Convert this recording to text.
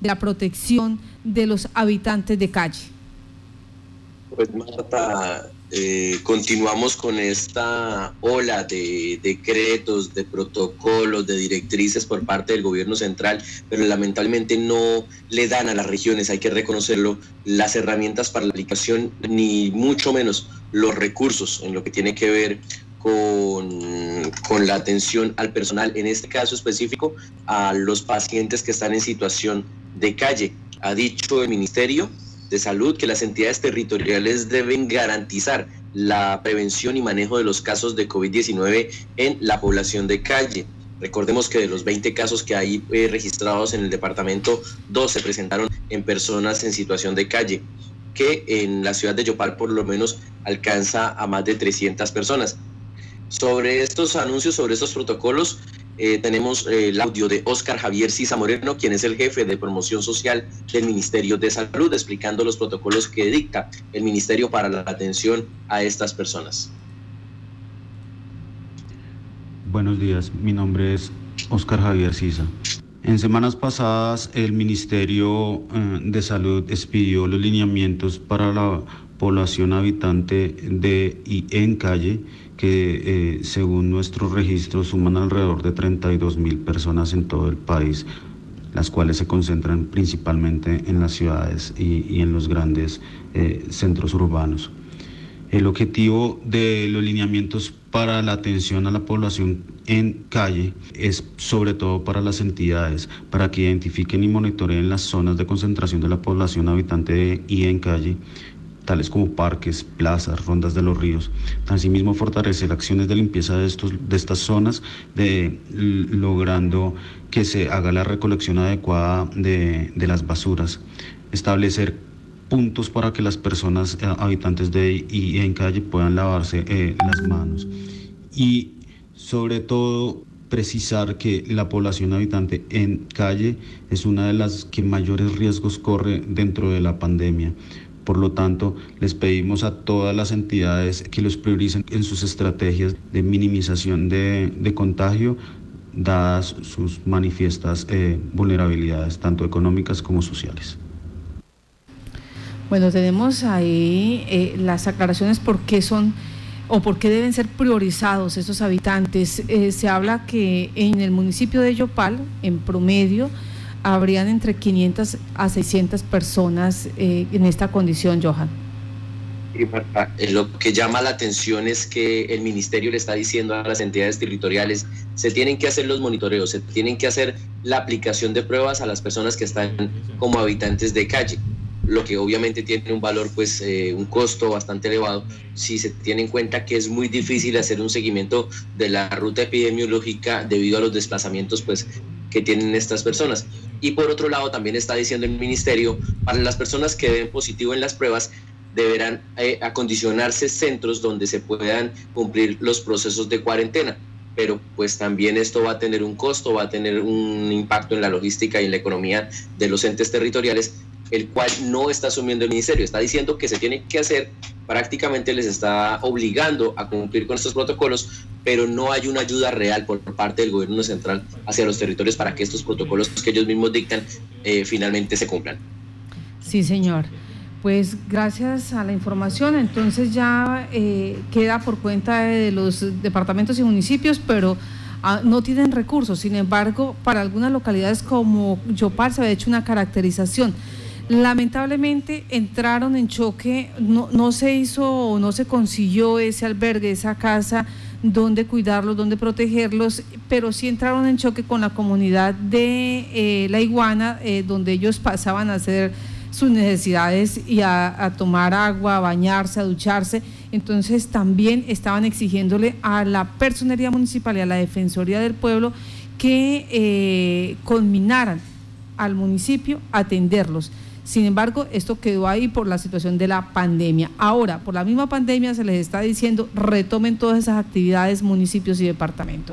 de la protección de los habitantes de calle. Pues Marta, eh, continuamos con esta ola de decretos, de protocolos, de directrices por parte del gobierno central, pero lamentablemente no le dan a las regiones, hay que reconocerlo, las herramientas para la aplicación, ni mucho menos los recursos en lo que tiene que ver con, con, la atención al personal, en este caso específico a los pacientes que están en situación de calle. Ha dicho el Ministerio de Salud que las entidades territoriales deben garantizar la prevención y manejo de los casos de COVID-19 en la población de calle. Recordemos que de los 20 casos que hay eh, registrados en el departamento, dos se presentaron en personas en situación de calle, que en la ciudad de Yopal por lo menos alcanza a más de 300 personas. Sobre estos anuncios, sobre estos protocolos, eh, tenemos eh, el audio de Oscar Javier Sisa Moreno, quien es el jefe de promoción social del Ministerio de Salud, explicando los protocolos que dicta el Ministerio para la atención a estas personas. Buenos días, mi nombre es Oscar Javier Sisa. En semanas pasadas el Ministerio eh, de Salud expidió los lineamientos para la población habitante de y en calle que eh, según nuestros registros suman alrededor de 32 mil personas en todo el país, las cuales se concentran principalmente en las ciudades y, en los grandes eh, centros urbanos. El objetivo de los lineamientos para la atención a la población en calle es sobre todo para las entidades, para que identifiquen y monitoreen las zonas de concentración de la población habitante y en calle tales como parques, plazas, rondas de los ríos. Asimismo, fortalecer acciones de limpieza de, estos, de estas zonas, de, logrando que se haga la recolección adecuada de, las basuras. Establecer puntos para que las personas eh, habitantes de y en calle puedan lavarse eh, las manos. Y sobre todo precisar que la población habitante en calle es una de las que mayores riesgos corre dentro de la pandemia. Por lo tanto, les pedimos a todas las entidades que los prioricen en sus estrategias de minimización de, contagio, dadas sus manifiestas eh, vulnerabilidades, tanto económicas como sociales. Bueno, tenemos ahí eh, las aclaraciones por qué son o por qué deben ser priorizados esos habitantes. Eh, se habla que en el municipio de Yopal, en promedio, habrían entre 500 a 600 personas eh, en esta condición, Johan. Eh, lo que llama la atención es que el ministerio le está diciendo a las entidades territoriales, se tienen que hacer los monitoreos, se tienen que hacer la aplicación de pruebas a las personas que están como habitantes de calle, lo que obviamente tiene un valor, pues eh, un costo bastante elevado, si se tiene en cuenta que es muy difícil hacer un seguimiento de la ruta epidemiológica debido a los desplazamientos, pues que tienen estas personas. Y por otro lado, también está diciendo el ministerio, para las personas que den positivo en las pruebas, deberán eh, acondicionarse centros donde se puedan cumplir los procesos de cuarentena. Pero pues también esto va a tener un costo, va a tener un impacto en la logística y en la economía de los entes territoriales, el cual no está asumiendo el ministerio. Está diciendo que se tiene que hacer, prácticamente les está obligando a cumplir con estos protocolos, pero no hay una ayuda real por parte del gobierno central hacia los territorios para que estos protocolos que ellos mismos dictan eh, finalmente se cumplan. Sí, señor. Pues gracias a la información, entonces ya eh, queda por cuenta de los departamentos y municipios, pero ah, no tienen recursos. Sin embargo, para algunas localidades como Yopal se ha hecho una caracterización Lamentablemente entraron en choque, no, se hizo, no se consiguió ese albergue, esa casa donde cuidarlos, donde protegerlos, pero sí entraron en choque con la comunidad de eh, La Iguana, eh, donde ellos pasaban a hacer sus necesidades y a, tomar agua, a bañarse, a ducharse. Entonces también estaban exigiéndole a la personería municipal y a la Defensoría del Pueblo que eh, conminaran al municipio a atenderlos. Sin embargo, esto quedó ahí por la situación de la pandemia. Ahora, por la misma pandemia se les está diciendo retomen todas esas actividades municipios y departamentos.